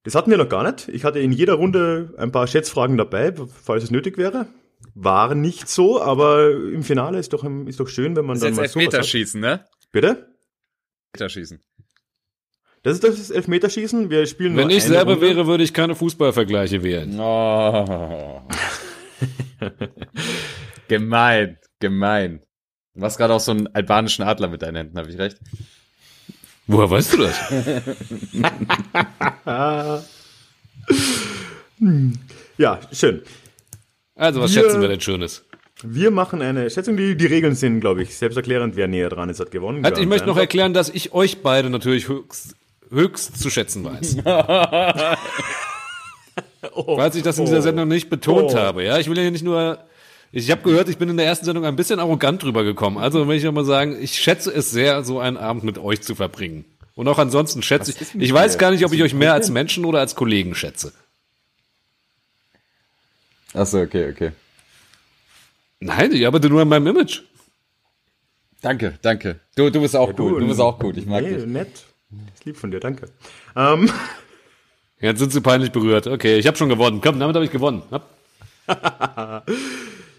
Das hatten wir noch gar nicht. Ich hatte in jeder Runde ein paar Schätzfragen dabei, falls es nötig wäre. War nicht so, aber im Finale ist doch, ist doch schön, wenn man Das ist dann jetzt mal sowas hat. Elfmeterschießen, ne? Bitte? Elfmeterschießen. Das ist das Elfmeterschießen. Wir spielen Wenn nur ich eine selber Runde. wäre, würde ich keine Fußballvergleiche wählen. Oh. gemein, gemein. Du hast gerade auch so einen albanischen Adler mit deinen Händen, habe ich recht? Woher weißt du das? [laughs] Ja, schön. Also, was Wir- schätzen wir denn Schönes? Wir machen eine Schätzung. Die, die Regeln sind, glaube ich, selbsterklärend. Wer näher dran ist, hat gewonnen. Halt, ich möchte noch erklären, dass ich euch beide natürlich höchst, höchst zu schätzen weiß. [laughs] [laughs] Falls ich das in dieser Sendung nicht betont Oh. habe, ja. Ich will ja nicht nur Ich habe gehört, ich bin in der ersten Sendung ein bisschen arrogant drüber gekommen. Also will ich auch mal sagen, ich schätze es sehr, so einen Abend mit euch zu verbringen. Und auch ansonsten schätze ich, ich weiß gar nicht, ob ich euch mehr als Menschen oder als Kollegen schätze. Ach so, okay, okay. Nein, ich arbeite nur an meinem Image. Danke, danke. Du, du bist auch cool. Du bist auch gut. Ich mag nee, dich. nett. Ist lieb von dir, danke. Ähm, [laughs] Jetzt sind sie peinlich berührt. Okay, ich habe schon gewonnen. Komm, damit habe ich gewonnen. [laughs]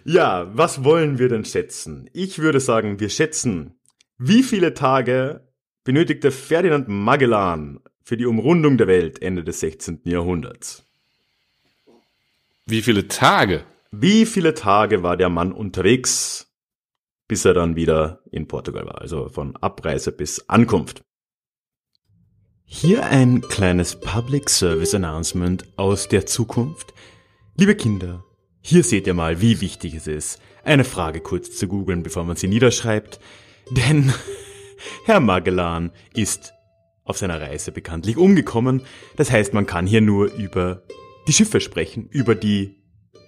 Ja, was wollen wir denn schätzen? Ich würde sagen, wir schätzen, wie viele Tage benötigte Ferdinand Magellan für die Umrundung der Welt Ende des 16. Jahrhunderts? Wie viele Tage? Wie viele Tage war der Mann unterwegs, bis er dann wieder in Portugal war? Also von Abreise bis Ankunft. Hier ein kleines Public Service Announcement aus der Zukunft. Liebe Kinder, hier seht ihr mal, wie wichtig es ist, eine Frage kurz zu googeln, bevor man sie niederschreibt. Denn [laughs] Herr Magellan ist auf seiner Reise bekanntlich umgekommen. Das heißt, man kann hier nur über die Schiffe sprechen, über die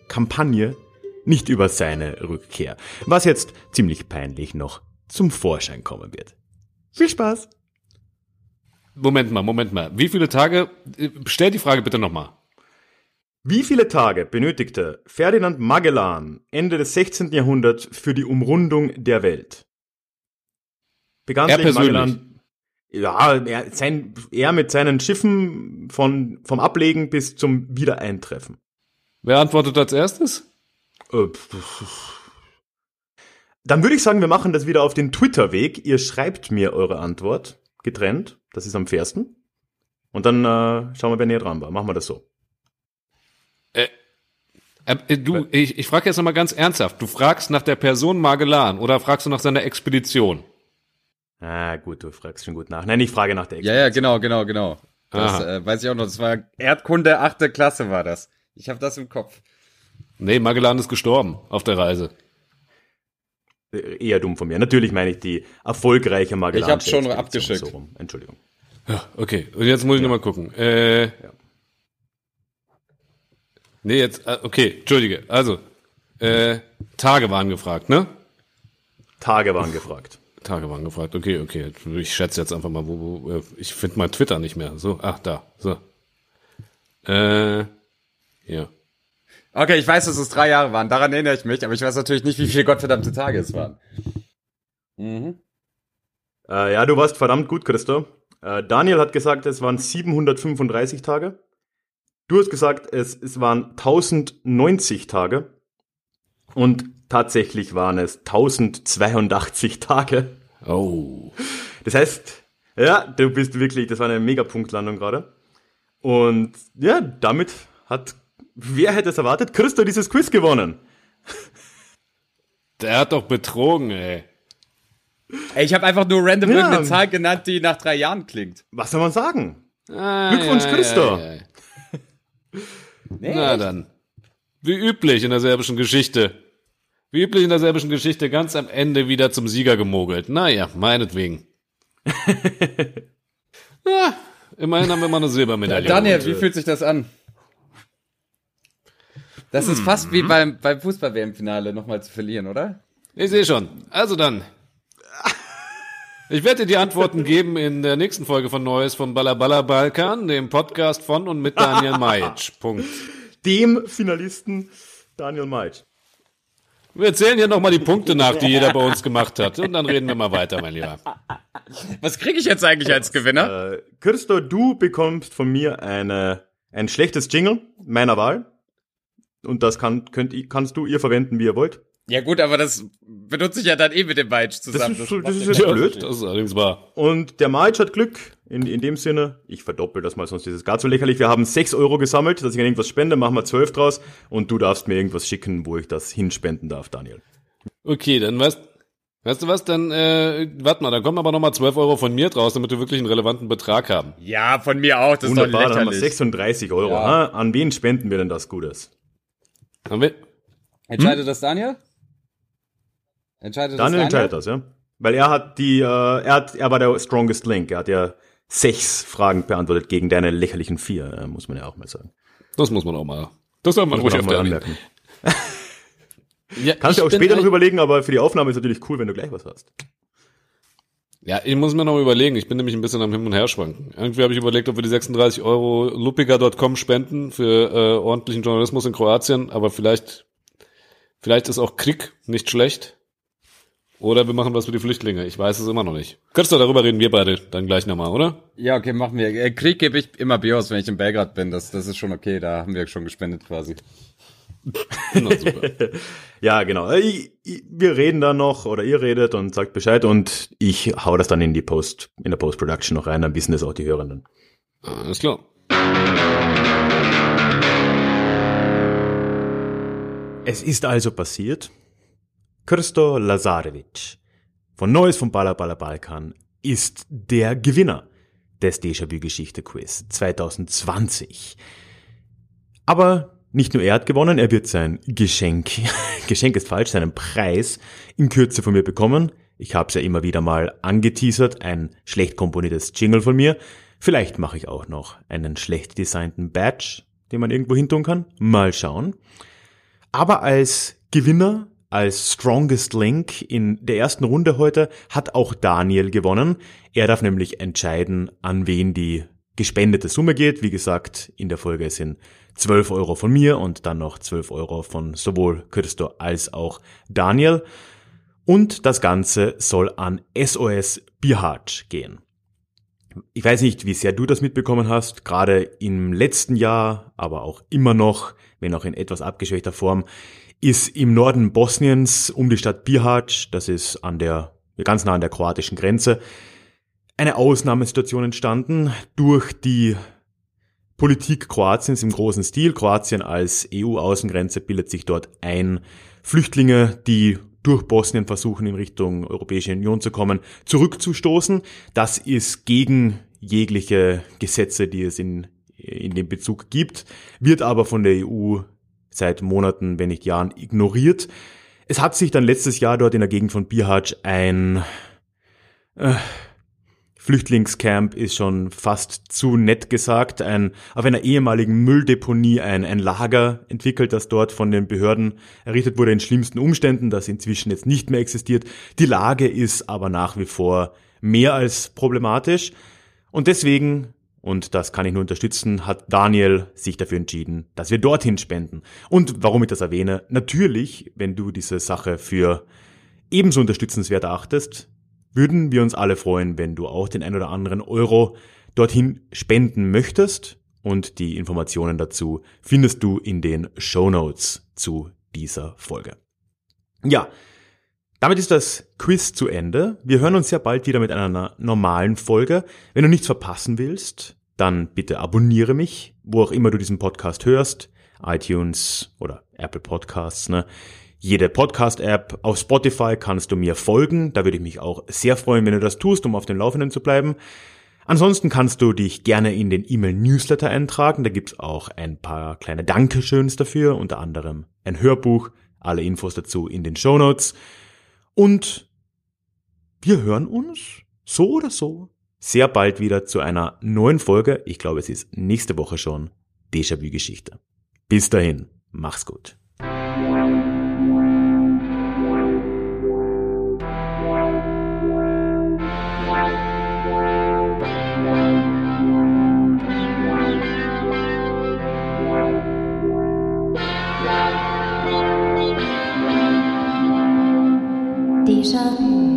Kampagne, nicht über seine Rückkehr. Was jetzt ziemlich peinlich noch zum Vorschein kommen wird. Viel Spaß! Moment mal, Moment mal. Wie viele Tage? äh, Stell die Frage bitte nochmal. Wie viele Tage benötigte Ferdinand Magellan Ende des 16. Jahrhunderts für die Umrundung der Welt? Bekanntlich Er persönlich? Magellan, ja, er, sein, er mit seinen Schiffen von, vom Ablegen bis zum Wiedereintreffen. Wer antwortet als erstes? Äh, Dann würde ich sagen, wir machen das wieder auf den Twitter-Weg. Ihr schreibt mir eure Antwort getrennt. Das ist am fairsten. Und dann äh, schauen wir, wer näher dran war. Machen wir das so. Äh, äh, du, ich, ich frage jetzt nochmal ganz ernsthaft. Du fragst nach der Person Magellan oder fragst du nach seiner Expedition? Ah, gut, du fragst schon gut nach. Nein, ich frage nach der Ja, ja, genau, genau, genau. Das äh, weiß ich auch noch. Das war Erdkunde, achte Klasse war das. Ich habe das im Kopf. Nee, Magellan ist gestorben auf der Reise. Äh, Eher dumm von mir. Natürlich meine ich die erfolgreiche Magellan. Ich hab's schon abgeschickt. So rum. Entschuldigung. Ja, okay. Und jetzt muss ich noch mal gucken. Äh, Nee, jetzt, äh, okay, entschuldige. Also, äh, Tage waren gefragt, ne? Tage waren gefragt. Tage waren gefragt. Okay, okay. Ich schätze jetzt einfach mal, wo, wo äh, ich finde mein Twitter nicht mehr. So, ach, da, so. Äh, ja. Okay, ich weiß, dass es drei Jahre waren. Daran erinnere ich mich, aber ich weiß natürlich nicht, wie viele gottverdammte Tage es waren. Mhm. Äh, ja, du warst verdammt gut, Christo. Äh, Daniel hat gesagt, es waren 735 Tage. Du hast gesagt, es, es waren 1090 Tage. Und tatsächlich waren es 1082 Tage. Oh. Das heißt, ja, du bist wirklich, das war eine Megapunktlandung gerade. Und ja, damit hat, wer hätte es erwartet, Christo dieses Quiz gewonnen. Der hat doch betrogen, ey. Ey, ich habe einfach nur random Ja. irgendeine Zahl genannt, die nach drei Jahren klingt. Was soll man sagen? Ah, Glückwunsch, Christo. ja, ja. Na dann. Wie üblich in der serbischen Geschichte. Wie üblich in der serbischen Geschichte ganz am Ende wieder zum Sieger gemogelt. Naja, meinetwegen. [laughs] ja, immerhin haben wir mal eine Silbermedaille. Daniel, wie fühlt sich das an? Das ist fast wie beim, beim Fußball-WM-Finale nochmal zu verlieren, oder? Ich sehe schon. Also dann. Ich werde dir die Antworten [laughs] geben in der nächsten Folge von Neues vom Ballaballa Balkan, dem Podcast von und mit Daniel [laughs] Majic. Punkt. Dem Finalisten Daniel Meitsch. Wir zählen hier nochmal die Punkte nach, die jeder bei uns gemacht hat. Und dann reden wir mal weiter, mein Lieber. Was kriege ich jetzt eigentlich als Gewinner? Äh, Christo, du bekommst von mir eine, ein schlechtes Jingle meiner Wahl. Und das kann, könnt, ihr- kannst du ihr verwenden, wie ihr wollt. Ja gut, aber das benutze ich ja dann eh mit dem Weitsch zusammen. ist so- macht das ist ja jetzt blöd. Das ist allerdings wahr. Und der March hat Glück, in, in dem Sinne, ich verdoppel das mal, sonst ist es gar zu lächerlich. Wir haben 6 Euro gesammelt, dass ich an irgendwas spende, machen wir 12 draus und du darfst mir irgendwas schicken, wo ich das hinspenden darf, Daniel. Okay, dann weißt, weißt du was, dann, äh, warte mal, dann kommen aber nochmal 12 Euro von mir draus, damit wir wirklich einen relevanten Betrag haben. Ja, von mir auch, das Wunderbar, ist dann doch haben wir lächerlich. 36 Euro. Ja. Ha? An wen spenden wir denn das Gutes? Haben wir? Entscheidet das Daniel? Entscheidet Daniel das Daniel? entscheidet das, ja? Weil er hat die, äh, er hat, er war der strongest link. Er hat ja sechs Fragen beantwortet gegen deine lächerlichen vier, äh, muss man ja auch mal sagen. Das muss man auch mal. Das soll man Muss ruhig man auch öfter mal erwähnen. anmerken. Ja, Kannst du auch später noch überlegen, aber für die Aufnahme ist natürlich cool, wenn du gleich was hast. Ja, ich muss mir noch überlegen. Ich bin nämlich ein bisschen am Hin und Her schwanken. Irgendwie habe ich überlegt, ob wir die 36 Euro lupiga.com spenden für äh, ordentlichen Journalismus in Kroatien, aber vielleicht, vielleicht ist auch Krieg nicht schlecht. Oder wir machen was für die Flüchtlinge. Ich weiß es immer noch nicht. Könntest du darüber reden, wir beide dann gleich nochmal, oder? Ja, okay, machen wir. Äh, Krieg gebe ich immer aus, wenn ich in Belgrad bin. Das, das ist schon okay. Da haben wir schon gespendet quasi. [laughs] Na, super. Ja, genau. Äh, Ich, ich, wir reden dann noch oder ihr redet und sagt Bescheid und ich hau das dann in die Post, in der Post-Production noch rein, dann wissen das auch die Hörenden. Alles klar. Es ist also passiert. Krsto Lazarevic von Neues vom Bala Bala Balkan ist der Gewinner des Déjà-vu-Geschichte-Quiz 2020. Aber nicht nur er hat gewonnen, er wird sein Geschenk, [laughs] Geschenk ist falsch, seinen Preis in Kürze von mir bekommen. Ich habe es ja immer wieder mal angeteasert, ein schlecht komponiertes Jingle von mir. Vielleicht mache ich auch noch einen schlecht designten Badge, den man irgendwo hin tun kann. Mal schauen. Aber als Gewinner, als Strongest Link in der ersten Runde heute hat auch Daniel gewonnen. Er darf nämlich entscheiden, an wen die gespendete Summe geht. Wie gesagt, in der Folge sind 12 Euro von mir und dann noch 12 Euro von sowohl Christo als auch Daniel. Und das Ganze soll an SOS Bihać gehen. Ich weiß nicht, wie sehr du das mitbekommen hast, gerade im letzten Jahr, aber auch immer noch, wenn auch in etwas abgeschwächter Form, ist im Norden Bosniens um die Stadt Bihać, das ist an der, ganz nah an der kroatischen Grenze, eine Ausnahmesituation entstanden durch die Politik Kroatiens im großen Stil. Kroatien als EU-Außengrenze bildet sich dort ein, Flüchtlinge, die durch Bosnien versuchen, in Richtung Europäische Union zu kommen, zurückzustoßen. Das ist gegen jegliche Gesetze, die es in, in dem Bezug gibt, wird aber von der EU seit Monaten, wenn nicht Jahren, ignoriert. Es hat sich dann letztes Jahr dort in der Gegend von Bihać ein äh, Flüchtlingscamp ist schon fast zu nett gesagt, ein, auf einer ehemaligen Mülldeponie ein, ein Lager entwickelt, das dort von den Behörden errichtet wurde in schlimmsten Umständen, das inzwischen jetzt nicht mehr existiert. Die Lage ist aber nach wie vor mehr als problematisch und deswegen, und das kann ich nur unterstützen, hat Daniel sich dafür entschieden, dass wir dorthin spenden. Und warum ich das erwähne, natürlich, wenn du diese Sache für ebenso unterstützenswert erachtest, würden wir uns alle freuen, wenn du auch den ein oder anderen Euro dorthin spenden möchtest. Und die Informationen dazu findest du in den Show Notes zu dieser Folge. Ja, damit ist das Quiz zu Ende. Wir hören uns ja bald wieder mit einer normalen Folge. Wenn du nichts verpassen willst, dann bitte abonniere mich, wo auch immer du diesen Podcast hörst. iTunes oder Apple Podcasts, ne? Jede Podcast-App. Auf Spotify kannst du mir folgen. Da würde ich mich auch sehr freuen, wenn du das tust, um auf dem Laufenden zu bleiben. Ansonsten kannst du dich gerne in den E-Mail-Newsletter eintragen. Da gibt's auch ein paar kleine Dankeschöns dafür, unter anderem ein Hörbuch. Alle Infos dazu in den Show Notes. Und wir hören uns so oder so sehr bald wieder zu einer neuen Folge. Ich glaube, es ist nächste Woche schon Déjà-vu-Geschichte. Bis dahin, mach's gut. 山。